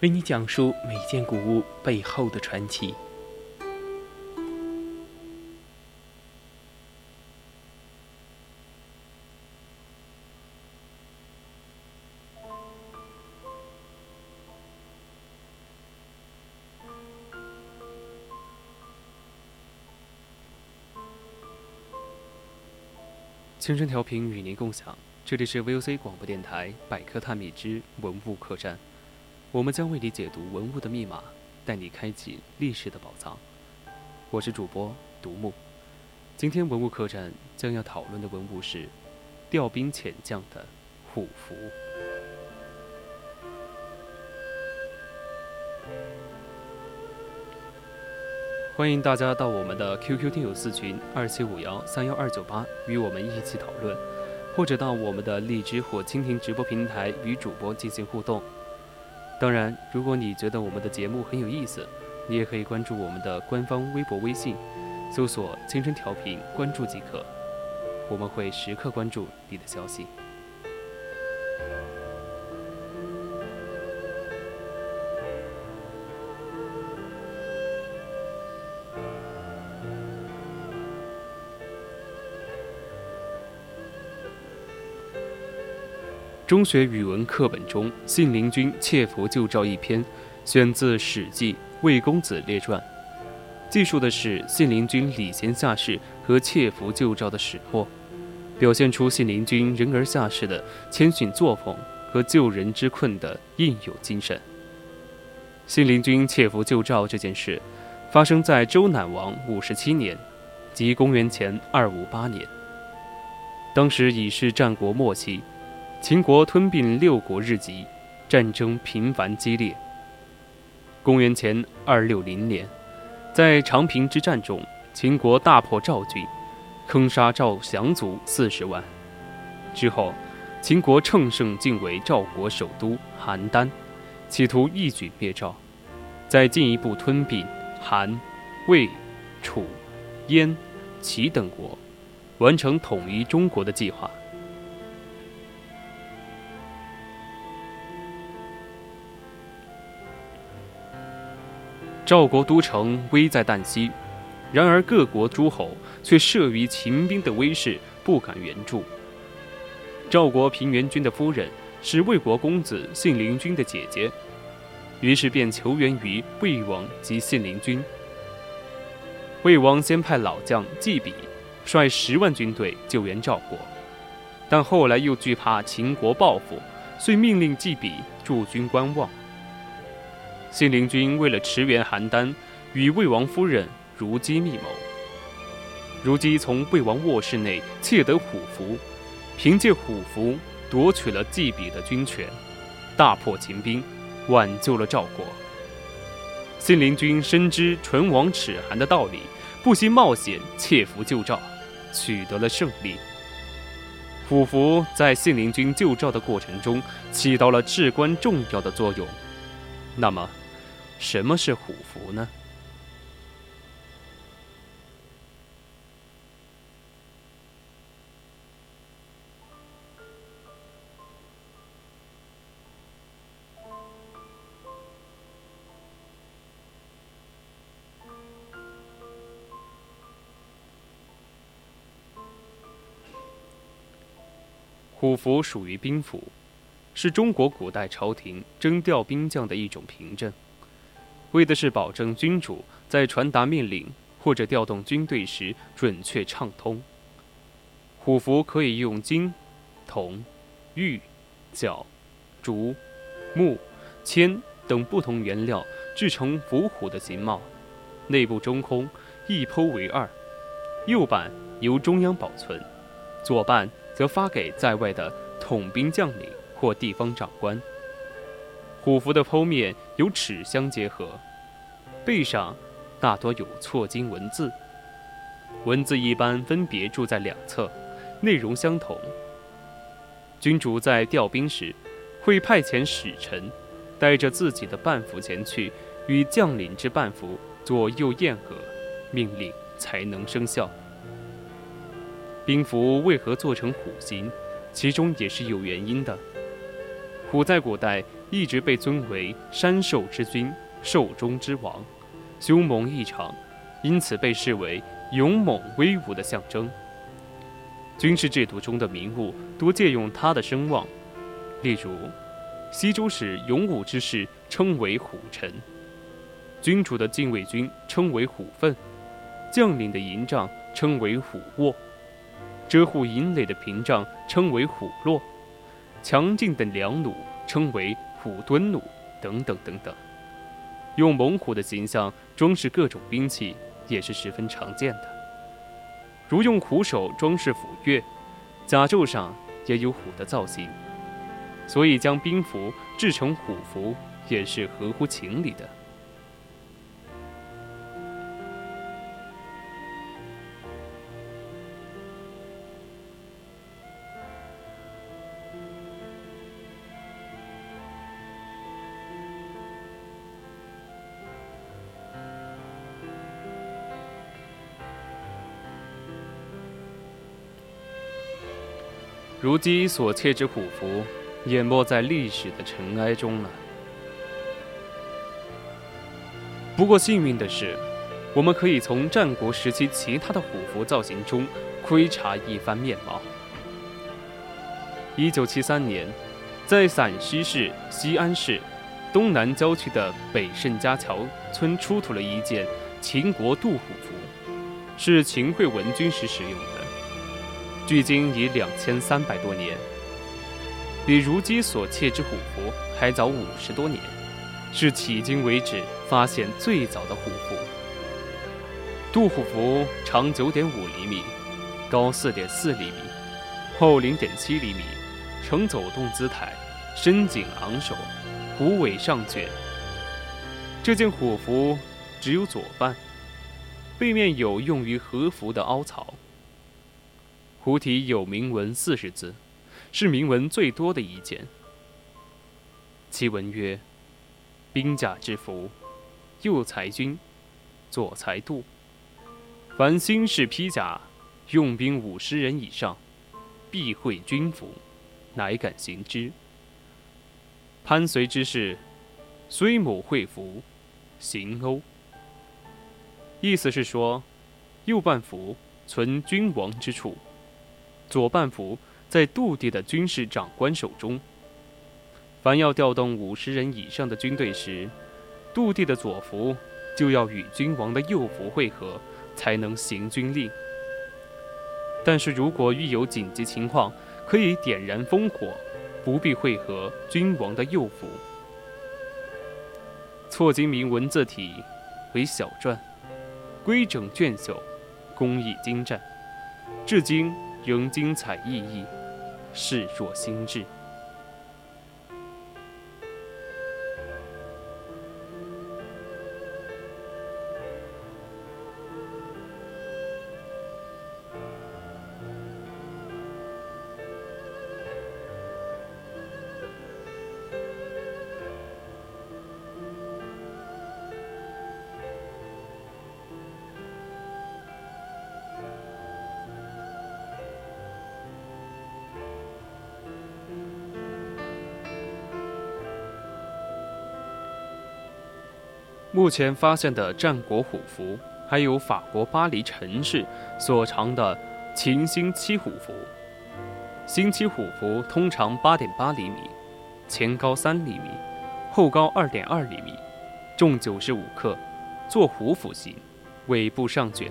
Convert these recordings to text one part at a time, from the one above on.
为你讲述每件古物背后的传奇。青春调频与您共享。这里是 VOC 广播电台《百科探秘之文物客栈》，我们将为你解读文物的密码，带你开启历史的宝藏。我是主播独木。今天文物客栈将要讨论的文物是调兵遣将的虎符。欢迎大家到我们的 QQ 听友四群二七五幺三幺二九八，与我们一起讨论。或者到我们的荔枝或蜻蜓直播平台与主播进行互动。当然，如果你觉得我们的节目很有意思，你也可以关注我们的官方微博、微信，搜索“青春调频”，关注即可。我们会时刻关注你的消息。中学语文课本中，信陵君窃符救赵一篇，选自《史记·魏公子列传》，记述的是信陵君礼贤下士和窃符救赵的始末，表现出信陵君人而下士的谦逊作风和救人之困的应有精神。信陵君窃符救赵这件事，发生在周赧王五十七年，即公元前二五八年。当时已是战国末期。秦国吞并六国日籍，战争频繁激烈。公元前二六零年，在长平之战中，秦国大破赵军，坑杀赵降卒四十万。之后，秦国乘胜进围赵国首都邯郸，企图一举灭赵，再进一步吞并韩、魏、楚、燕、齐等国，完成统一中国的计划。赵国都城危在旦夕，然而各国诸侯却慑于秦兵的威势，不敢援助。赵国平原君的夫人是魏国公子信陵君的姐姐，于是便求援于魏王及信陵君。魏王先派老将季比率十万军队救援赵国，但后来又惧怕秦国报复，遂命令季比驻军观望。信陵君为了驰援邯郸，与魏王夫人如姬密谋。如姬从魏王卧室内窃得虎符，凭借虎符夺取了季比的军权，大破秦兵，挽救了赵国。信陵君深知唇亡齿寒的道理，不惜冒险窃符救赵，取得了胜利。虎符在信陵君救赵的过程中起到了至关重要的作用。那么？什么是虎符呢？虎符属于兵符，是中国古代朝廷征调兵将的一种凭证。为的是保证君主在传达命令或者调动军队时准确畅通。虎符可以用金、铜、玉、角、竹、木、铅等不同原料制成伏虎的形貌，内部中空，一剖为二，右半由中央保存，左半则发给在外的统兵将领或地方长官。虎符的剖面有齿相结合，背上大多有错金文字，文字一般分别注在两侧，内容相同。君主在调兵时，会派遣使臣，带着自己的半符前去，与将领之半符左右验合，命令才能生效。兵符为何做成虎形？其中也是有原因的。虎在古代一直被尊为山兽之君、兽中之王，凶猛异常，因此被视为勇猛威武的象征。军事制度中的名物多借用他的声望，例如，西周时勇武之士称为虎臣，君主的禁卫军称为虎奋，将领的营帐称为虎卧。遮护营垒的屏障称为虎落，强劲的良弩称为虎蹲弩，等等等等。用猛虎的形象装饰各种兵器也是十分常见的，如用虎首装饰斧钺，甲胄上也有虎的造型，所以将兵符制成虎符也是合乎情理的。如今所切之虎符，淹没在历史的尘埃中了。不过幸运的是，我们可以从战国时期其他的虎符造型中窥察一番面貌。一九七三年，在陕西市西安市东南郊区的北盛家桥村出土了一件秦国杜虎符，是秦惠文君时使用的。距今已两千三百多年，比如今所切之虎符还早五十多年，是迄今为止发现最早的虎符。杜虎符长九点五厘米，高四点四厘米，厚零点七厘米，呈走动姿态，身颈昂首，虎尾上卷。这件虎符只有左半，背面有用于和服的凹槽。虎体有铭文四十字，是铭文最多的一件。其文曰：“兵甲之服，右裁军，左裁度。凡新式披甲，用兵五十人以上，必会军服，乃敢行之。潘绥之士，虽某会服，行欧。”意思是说，右半符存君王之处。左半符在杜地的军事长官手中。凡要调动五十人以上的军队时，杜地的左符就要与君王的右符会合，才能行军令。但是如果遇有紧急情况，可以点燃烽火，不必会合君王的右符。错金铭文字体为小篆，规整隽秀，工艺精湛，至今。仍精彩熠熠，视若新制。目前发现的战国虎符，还有法国巴黎城市所藏的秦星七虎符。星七虎符通常八点八厘米，前高三厘米，后高二点二厘米，重九十五克，作虎符形，尾部上卷。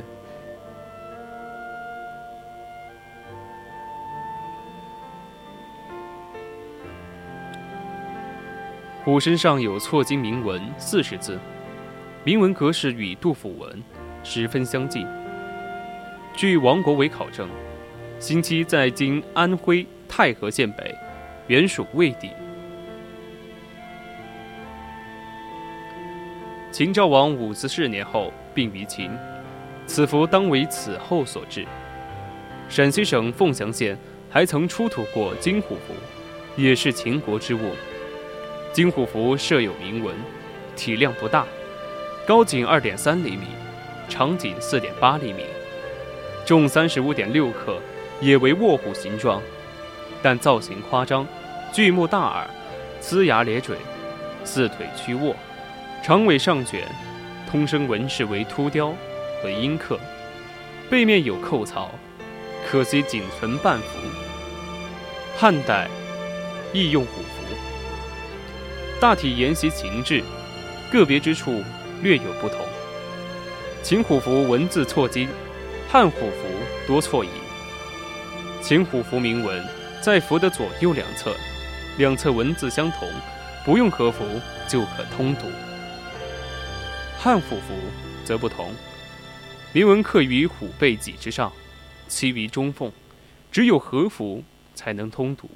虎身上有错金铭文四十字。铭文格式与杜甫文十分相近。据王国维考证，星期在今安徽太和县北，原属魏地。秦昭王五十四年后病于秦，此符当为此后所制。陕西省凤翔县还曾出土过金虎符，也是秦国之物。金虎符设有铭文，体量不大，高仅二点三厘米，长仅四点八厘米，重三十五点六克，也为卧虎形状，但造型夸张，巨目大耳，呲牙咧嘴，四腿屈卧，长尾上卷，通身纹饰为凸雕和阴刻，背面有扣槽。可惜仅存半幅。汉代亦用虎符，大体沿袭秦制，个别之处略有不同。秦虎符文字错金，汉虎符多错银。秦虎符铭文在符的左右两侧，两侧文字相同，不用和符就可通读。汉虎符则不同，铭文刻于虎背脊之上。其为中缝，只有和符才能通读。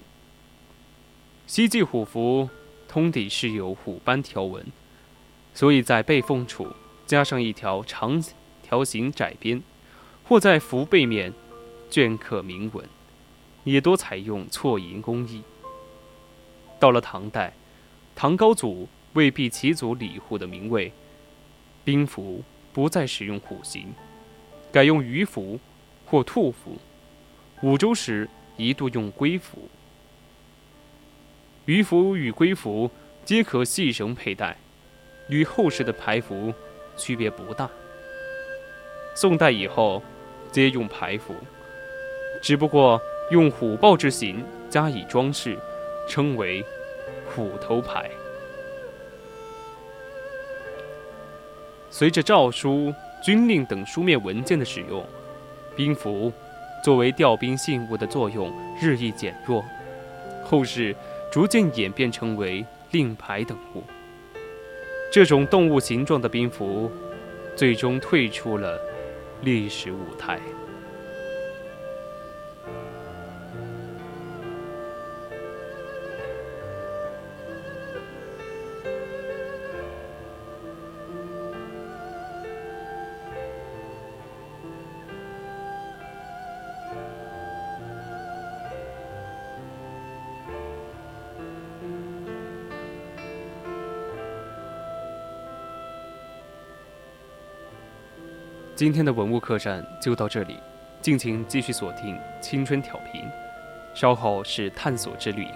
西晋虎符通底是有虎斑条纹，所以在背缝处加上一条长条形窄边，或在符背面镌刻铭文，也多采用错银工艺。到了唐代，唐高祖为避其祖李护的名位，兵符不再使用虎形，改用鱼符。或兔符，五周时一度用龟符。鱼符与龟符皆可系绳佩戴，与后世的牌符区别不大。宋代以后，皆用牌符，只不过用虎豹之形加以装饰，称为虎头牌。随着诏书、军令等书面文件的使用。兵符作为调兵信物的作用日益减弱，后世逐渐演变成为令牌等物。这种动物形状的兵符，最终退出了历史舞台。今天的文物客栈就到这里，敬请继续锁定青春调频，稍后是探索之旅。